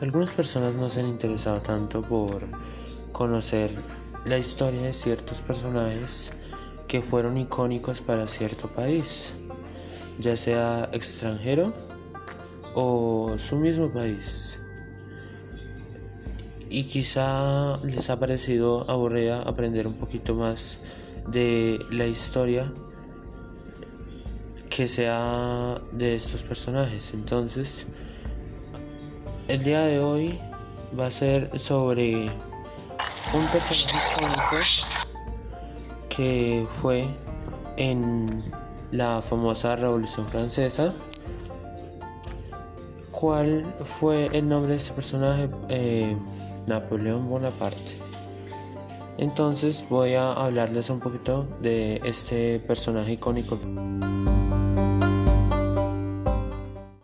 Algunas personas no se han interesado tanto por conocer la historia de ciertos personajes que fueron icónicos para cierto país, ya sea extranjero o su mismo país. Y quizá les ha parecido aburrida aprender un poquito más de la historia que sea de estos personajes. Entonces, el día de hoy va a ser sobre un personaje que fue en la famosa Revolución Francesa. ¿Cuál fue el nombre de este personaje? Eh, Napoleón Bonaparte. Entonces voy a hablarles un poquito de este personaje icónico.